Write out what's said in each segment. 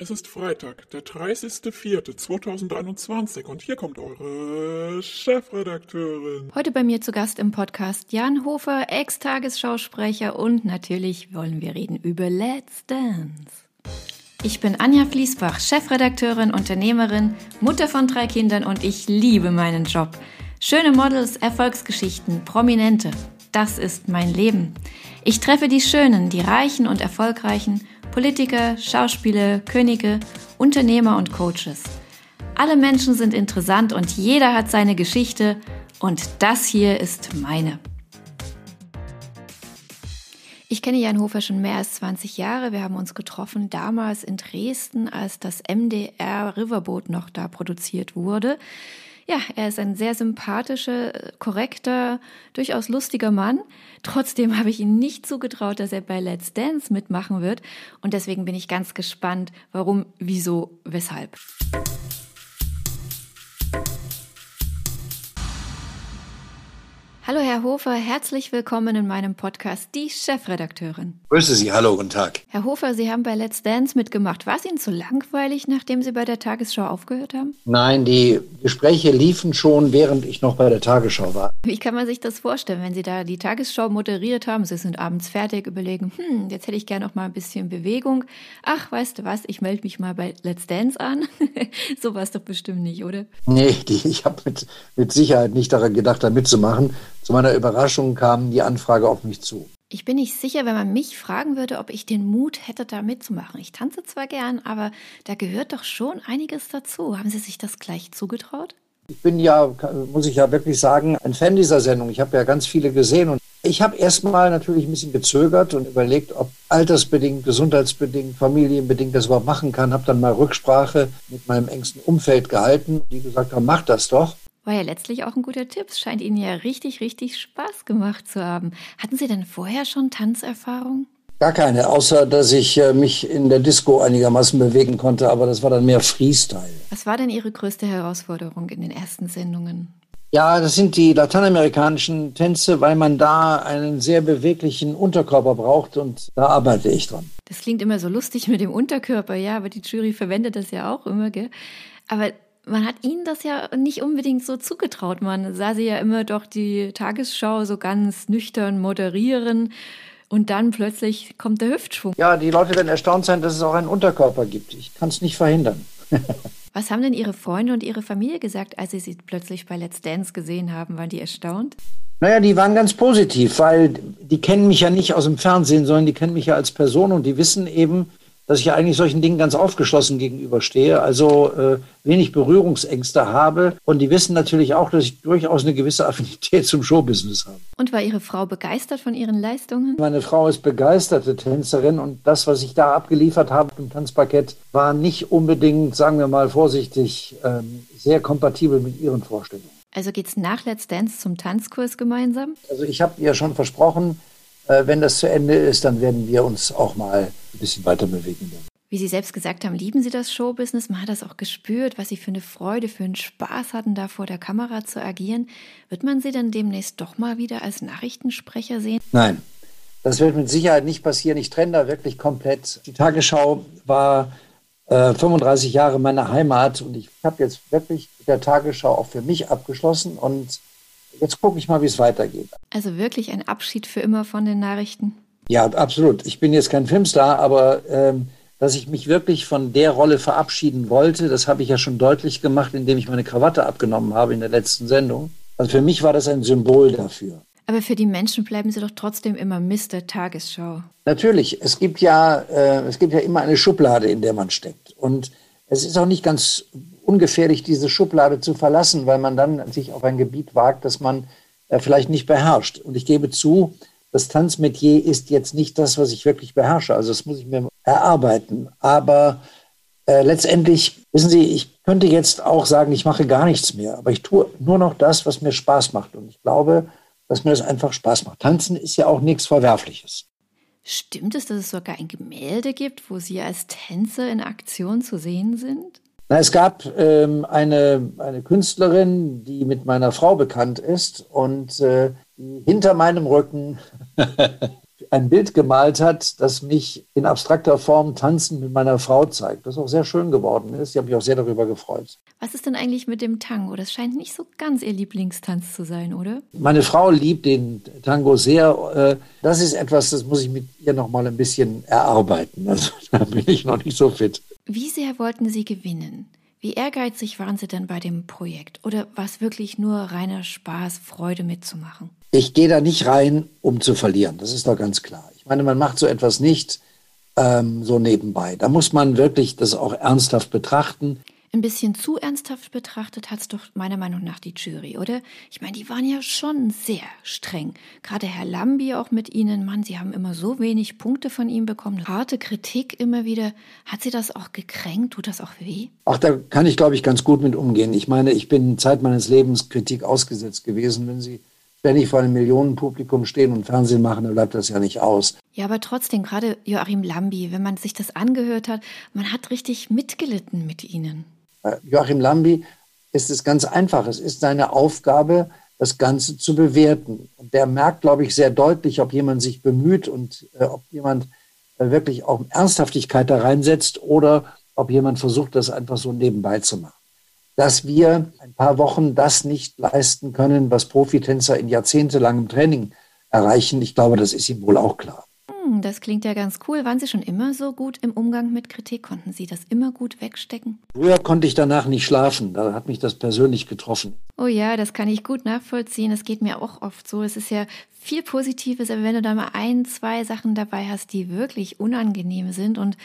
Es ist Freitag, der 30.04.2023 und hier kommt eure Chefredakteurin. Heute bei mir zu Gast im Podcast Jan Hofer, Ex-Tagesschausprecher und natürlich wollen wir reden über Let's Dance. Ich bin Anja Fließbach, Chefredakteurin, Unternehmerin, Mutter von drei Kindern und ich liebe meinen Job. Schöne Models, Erfolgsgeschichten, Prominente. Das ist mein Leben. Ich treffe die Schönen, die Reichen und Erfolgreichen Politiker, Schauspieler, Könige, Unternehmer und Coaches. Alle Menschen sind interessant und jeder hat seine Geschichte und das hier ist meine. Ich kenne Jan Hofer schon mehr als 20 Jahre. Wir haben uns getroffen damals in Dresden, als das MDR Riverboat noch da produziert wurde. Ja, er ist ein sehr sympathischer, korrekter, durchaus lustiger Mann. Trotzdem habe ich ihm nicht zugetraut, dass er bei Let's Dance mitmachen wird. Und deswegen bin ich ganz gespannt, warum, wieso, weshalb. Hallo Herr Hofer, herzlich willkommen in meinem Podcast Die Chefredakteurin. Grüße Sie, hallo, guten Tag. Herr Hofer, Sie haben bei Let's Dance mitgemacht. War es Ihnen zu langweilig, nachdem Sie bei der Tagesschau aufgehört haben? Nein, die Gespräche liefen schon, während ich noch bei der Tagesschau war. Wie kann man sich das vorstellen, wenn Sie da die Tagesschau moderiert haben? Sie sind abends fertig, überlegen, hm, jetzt hätte ich gerne noch mal ein bisschen Bewegung. Ach, weißt du was, ich melde mich mal bei Let's Dance an. so war es doch bestimmt nicht, oder? Nee, die, ich habe mit, mit Sicherheit nicht daran gedacht, da mitzumachen. Zu meiner Überraschung kam die Anfrage auf mich zu. Ich bin nicht sicher, wenn man mich fragen würde, ob ich den Mut hätte, da mitzumachen. Ich tanze zwar gern, aber da gehört doch schon einiges dazu. Haben Sie sich das gleich zugetraut? Ich bin ja, muss ich ja wirklich sagen, ein Fan dieser Sendung. Ich habe ja ganz viele gesehen und ich habe erstmal natürlich ein bisschen gezögert und überlegt, ob altersbedingt, gesundheitsbedingt, familienbedingt das überhaupt machen kann. Habe dann mal Rücksprache mit meinem engsten Umfeld gehalten, die gesagt haben, mach das doch. War ja letztlich auch ein guter Tipp. Es scheint Ihnen ja richtig, richtig Spaß gemacht zu haben. Hatten Sie denn vorher schon Tanzerfahrung? Gar keine, außer dass ich äh, mich in der Disco einigermaßen bewegen konnte, aber das war dann mehr Freestyle. Was war denn Ihre größte Herausforderung in den ersten Sendungen? Ja, das sind die lateinamerikanischen Tänze, weil man da einen sehr beweglichen Unterkörper braucht und da arbeite ich dran. Das klingt immer so lustig mit dem Unterkörper, ja, aber die Jury verwendet das ja auch immer, gell? Aber man hat ihnen das ja nicht unbedingt so zugetraut. Man sah sie ja immer doch die Tagesschau so ganz nüchtern moderieren. Und dann plötzlich kommt der Hüftschwung. Ja, die Leute werden erstaunt sein, dass es auch einen Unterkörper gibt. Ich kann es nicht verhindern. Was haben denn Ihre Freunde und Ihre Familie gesagt, als Sie sie plötzlich bei Let's Dance gesehen haben? Waren die erstaunt? Naja, die waren ganz positiv, weil die kennen mich ja nicht aus dem Fernsehen, sondern die kennen mich ja als Person und die wissen eben, dass ich ja eigentlich solchen Dingen ganz aufgeschlossen gegenüberstehe, also äh, wenig Berührungsängste habe. Und die wissen natürlich auch, dass ich durchaus eine gewisse Affinität zum Showbusiness habe. Und war Ihre Frau begeistert von Ihren Leistungen? Meine Frau ist begeisterte Tänzerin und das, was ich da abgeliefert habe im Tanzparkett, war nicht unbedingt, sagen wir mal vorsichtig, ähm, sehr kompatibel mit ihren Vorstellungen. Also geht es nach Let's Dance zum Tanzkurs gemeinsam? Also ich habe ihr schon versprochen, wenn das zu Ende ist, dann werden wir uns auch mal ein bisschen weiter bewegen. Wie Sie selbst gesagt haben, lieben Sie das Showbusiness. Man hat das auch gespürt, was Sie für eine Freude, für einen Spaß hatten, da vor der Kamera zu agieren. Wird man Sie dann demnächst doch mal wieder als Nachrichtensprecher sehen? Nein, das wird mit Sicherheit nicht passieren. Ich trenne da wirklich komplett. Die Tagesschau war äh, 35 Jahre meine Heimat und ich habe jetzt wirklich mit der Tagesschau auch für mich abgeschlossen und jetzt gucke ich mal, wie es weitergeht. Also wirklich ein Abschied für immer von den Nachrichten? Ja, absolut. Ich bin jetzt kein Filmstar, aber ähm, dass ich mich wirklich von der Rolle verabschieden wollte, das habe ich ja schon deutlich gemacht, indem ich meine Krawatte abgenommen habe in der letzten Sendung. Also für mich war das ein Symbol dafür. Aber für die Menschen bleiben sie doch trotzdem immer Mr. Tagesschau. Natürlich. Es gibt ja, äh, es gibt ja immer eine Schublade, in der man steckt. Und es ist auch nicht ganz ungefährlich, diese Schublade zu verlassen, weil man dann sich auf ein Gebiet wagt, das man äh, vielleicht nicht beherrscht. Und ich gebe zu, das Tanzmetier ist jetzt nicht das, was ich wirklich beherrsche. Also das muss ich mir erarbeiten. Aber äh, letztendlich, wissen Sie, ich könnte jetzt auch sagen, ich mache gar nichts mehr, aber ich tue nur noch das, was mir Spaß macht. Und ich glaube, dass mir das einfach Spaß macht. Tanzen ist ja auch nichts Verwerfliches. Stimmt es, dass es sogar ein Gemälde gibt, wo Sie als Tänzer in Aktion zu sehen sind? Na, es gab ähm, eine, eine Künstlerin, die mit meiner Frau bekannt ist und äh, die hinter meinem Rücken ein Bild gemalt hat, das mich in abstrakter Form tanzend mit meiner Frau zeigt, das auch sehr schön geworden ist. Ich habe mich auch sehr darüber gefreut. Was ist denn eigentlich mit dem Tango? Das scheint nicht so ganz Ihr Lieblingstanz zu sein, oder? Meine Frau liebt den Tango sehr. Äh, das ist etwas, das muss ich mit ihr noch mal ein bisschen erarbeiten. Also da bin ich noch nicht so fit. Wie sehr wollten Sie gewinnen? Wie ehrgeizig waren Sie denn bei dem Projekt? Oder war es wirklich nur reiner Spaß, Freude mitzumachen? Ich gehe da nicht rein, um zu verlieren. Das ist doch ganz klar. Ich meine, man macht so etwas nicht ähm, so nebenbei. Da muss man wirklich das auch ernsthaft betrachten. Ein bisschen zu ernsthaft betrachtet hat es doch meiner Meinung nach die Jury, oder? Ich meine, die waren ja schon sehr streng. Gerade Herr Lambi auch mit Ihnen, Mann, Sie haben immer so wenig Punkte von ihm bekommen. Harte Kritik immer wieder. Hat Sie das auch gekränkt? Tut das auch weh? Ach, da kann ich, glaube ich, ganz gut mit umgehen. Ich meine, ich bin Zeit meines Lebens Kritik ausgesetzt gewesen. Wenn Sie ständig vor einem Millionenpublikum stehen und Fernsehen machen, dann bleibt das ja nicht aus. Ja, aber trotzdem, gerade Joachim Lambi, wenn man sich das angehört hat, man hat richtig mitgelitten mit Ihnen. Äh, Joachim Lambi ist es ganz einfach. Es ist seine Aufgabe, das Ganze zu bewerten. Und der merkt, glaube ich, sehr deutlich, ob jemand sich bemüht und äh, ob jemand äh, wirklich auch Ernsthaftigkeit da reinsetzt oder ob jemand versucht, das einfach so nebenbei zu machen. Dass wir ein paar Wochen das nicht leisten können, was Profitänzer in jahrzehntelangem Training erreichen, ich glaube, das ist ihm wohl auch klar. Hm, das klingt ja ganz cool. Waren Sie schon immer so gut im Umgang mit Kritik? Konnten Sie das immer gut wegstecken? Früher konnte ich danach nicht schlafen. Da hat mich das persönlich getroffen. Oh ja, das kann ich gut nachvollziehen. Das geht mir auch oft so. Es ist ja viel Positives, aber wenn du da mal ein, zwei Sachen dabei hast, die wirklich unangenehm sind und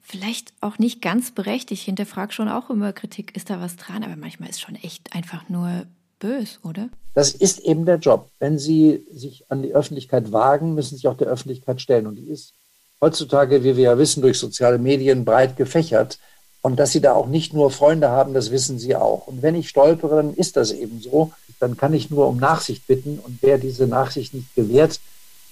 vielleicht auch nicht ganz berechtigt, hinterfrag schon auch immer Kritik, ist da was dran, aber manchmal ist schon echt einfach nur bös, oder? Das ist eben der Job. Wenn Sie sich an die Öffentlichkeit wagen, müssen Sie sich auch der Öffentlichkeit stellen. Und die ist heutzutage, wie wir ja wissen, durch soziale Medien breit gefächert. Und dass Sie da auch nicht nur Freunde haben, das wissen Sie auch. Und wenn ich stolpere, dann ist das eben so. Dann kann ich nur um Nachsicht bitten. Und wer diese Nachsicht nicht gewährt,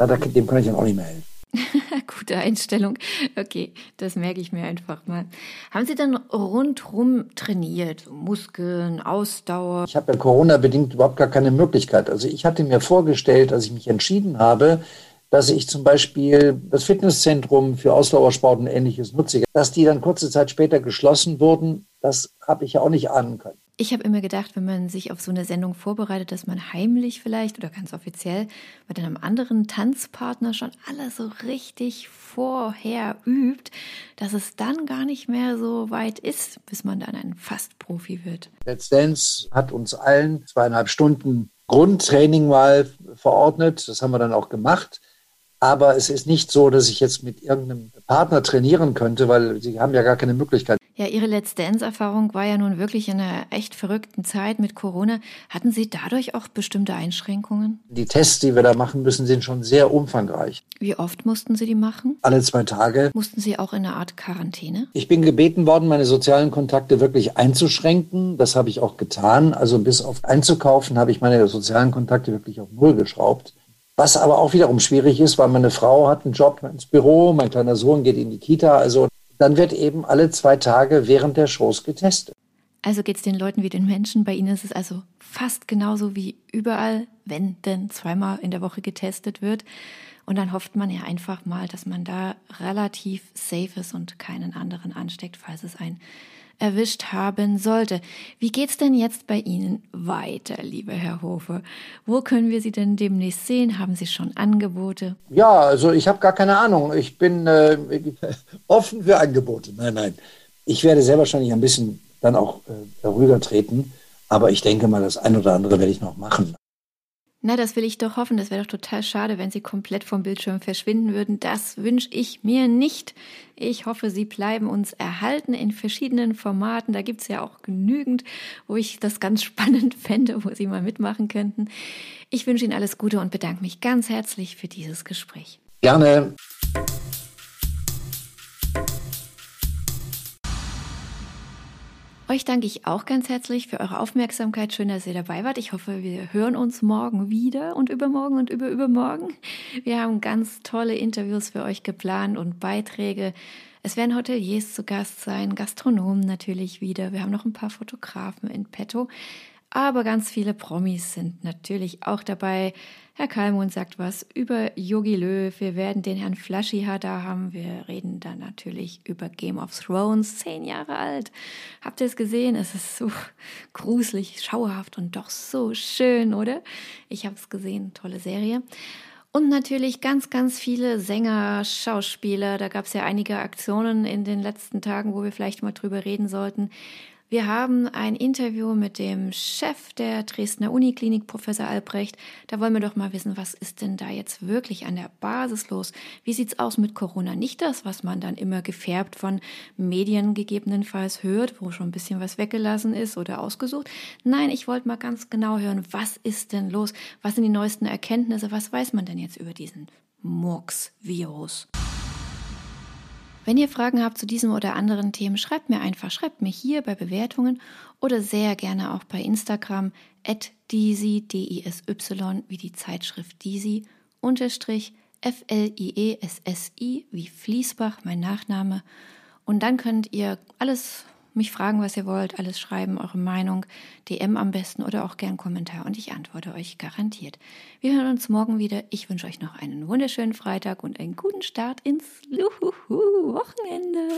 dem kann ich dann auch nicht mehr helfen. Gute Einstellung. Okay, das merke ich mir einfach mal. Haben Sie dann rundrum trainiert? Muskeln, Ausdauer? Ich habe ja Corona-bedingt überhaupt gar keine Möglichkeit. Also ich hatte mir vorgestellt, als ich mich entschieden habe, dass ich zum Beispiel das Fitnesszentrum für Ausdauersport und ähnliches nutze, dass die dann kurze Zeit später geschlossen wurden, das habe ich ja auch nicht ahnen können. Ich habe immer gedacht, wenn man sich auf so eine Sendung vorbereitet, dass man heimlich vielleicht oder ganz offiziell mit einem anderen Tanzpartner schon alles so richtig vorher übt, dass es dann gar nicht mehr so weit ist, bis man dann ein Fast-Profi wird. Let's Dance hat uns allen zweieinhalb Stunden Grundtraining mal verordnet. Das haben wir dann auch gemacht. Aber es ist nicht so, dass ich jetzt mit irgendeinem Partner trainieren könnte, weil sie haben ja gar keine Möglichkeit. Ja, Ihre Let's Dance-Erfahrung war ja nun wirklich in einer echt verrückten Zeit mit Corona. Hatten Sie dadurch auch bestimmte Einschränkungen? Die Tests, die wir da machen müssen, sind schon sehr umfangreich. Wie oft mussten Sie die machen? Alle zwei Tage. Mussten Sie auch in eine Art Quarantäne? Ich bin gebeten worden, meine sozialen Kontakte wirklich einzuschränken. Das habe ich auch getan. Also bis auf einzukaufen habe ich meine sozialen Kontakte wirklich auf Null geschraubt. Was aber auch wiederum schwierig ist, weil meine Frau hat einen Job ins Büro, mein kleiner Sohn geht in die Kita. Also dann wird eben alle zwei Tage während der Shows getestet. Also geht es den Leuten wie den Menschen. Bei Ihnen ist es also fast genauso wie überall, wenn denn zweimal in der Woche getestet wird. Und dann hofft man ja einfach mal, dass man da relativ safe ist und keinen anderen ansteckt, falls es ein erwischt haben sollte. Wie geht's denn jetzt bei Ihnen weiter, lieber Herr Hofe? Wo können wir Sie denn demnächst sehen? Haben Sie schon Angebote? Ja, also ich habe gar keine Ahnung. Ich bin äh, offen für Angebote. Nein, nein. Ich werde sehr wahrscheinlich ein bisschen dann auch äh, ruhiger treten. Aber ich denke mal, das ein oder andere werde ich noch machen. Na, das will ich doch hoffen. Das wäre doch total schade, wenn Sie komplett vom Bildschirm verschwinden würden. Das wünsche ich mir nicht. Ich hoffe, Sie bleiben uns erhalten in verschiedenen Formaten. Da gibt es ja auch genügend, wo ich das ganz spannend fände, wo Sie mal mitmachen könnten. Ich wünsche Ihnen alles Gute und bedanke mich ganz herzlich für dieses Gespräch. Gerne. Euch danke ich auch ganz herzlich für eure Aufmerksamkeit. Schön, dass ihr dabei wart. Ich hoffe, wir hören uns morgen wieder und übermorgen und über übermorgen. Wir haben ganz tolle Interviews für euch geplant und Beiträge. Es werden Hoteliers zu Gast sein, Gastronomen natürlich wieder. Wir haben noch ein paar Fotografen in petto. Aber ganz viele Promis sind natürlich auch dabei. Herr Kalmund sagt was über Yogi Löw. Wir werden den Herrn Flaschiha da haben. Wir reden dann natürlich über Game of Thrones. Zehn Jahre alt. Habt ihr es gesehen? Es ist so gruselig, schauerhaft und doch so schön, oder? Ich habe es gesehen. Tolle Serie. Und natürlich ganz, ganz viele Sänger, Schauspieler. Da gab es ja einige Aktionen in den letzten Tagen, wo wir vielleicht mal drüber reden sollten. Wir haben ein Interview mit dem Chef der Dresdner Uniklinik, Professor Albrecht. Da wollen wir doch mal wissen, was ist denn da jetzt wirklich an der Basis los? Wie sieht's aus mit Corona? Nicht das, was man dann immer gefärbt von Medien gegebenenfalls hört, wo schon ein bisschen was weggelassen ist oder ausgesucht. Nein, ich wollte mal ganz genau hören, was ist denn los? Was sind die neuesten Erkenntnisse? Was weiß man denn jetzt über diesen Murks-Virus? Wenn ihr Fragen habt zu diesem oder anderen Themen, schreibt mir einfach, schreibt mir hier bei Bewertungen oder sehr gerne auch bei Instagram at Disi, D-I-S-Y, wie die Zeitschrift Disi, unterstrich F-L-I-E-S-S-I, wie Fließbach, mein Nachname. Und dann könnt ihr alles mich fragen, was ihr wollt, alles schreiben, eure Meinung, DM am besten oder auch gern Kommentar und ich antworte euch garantiert. Wir hören uns morgen wieder. Ich wünsche euch noch einen wunderschönen Freitag und einen guten Start ins Wochenende.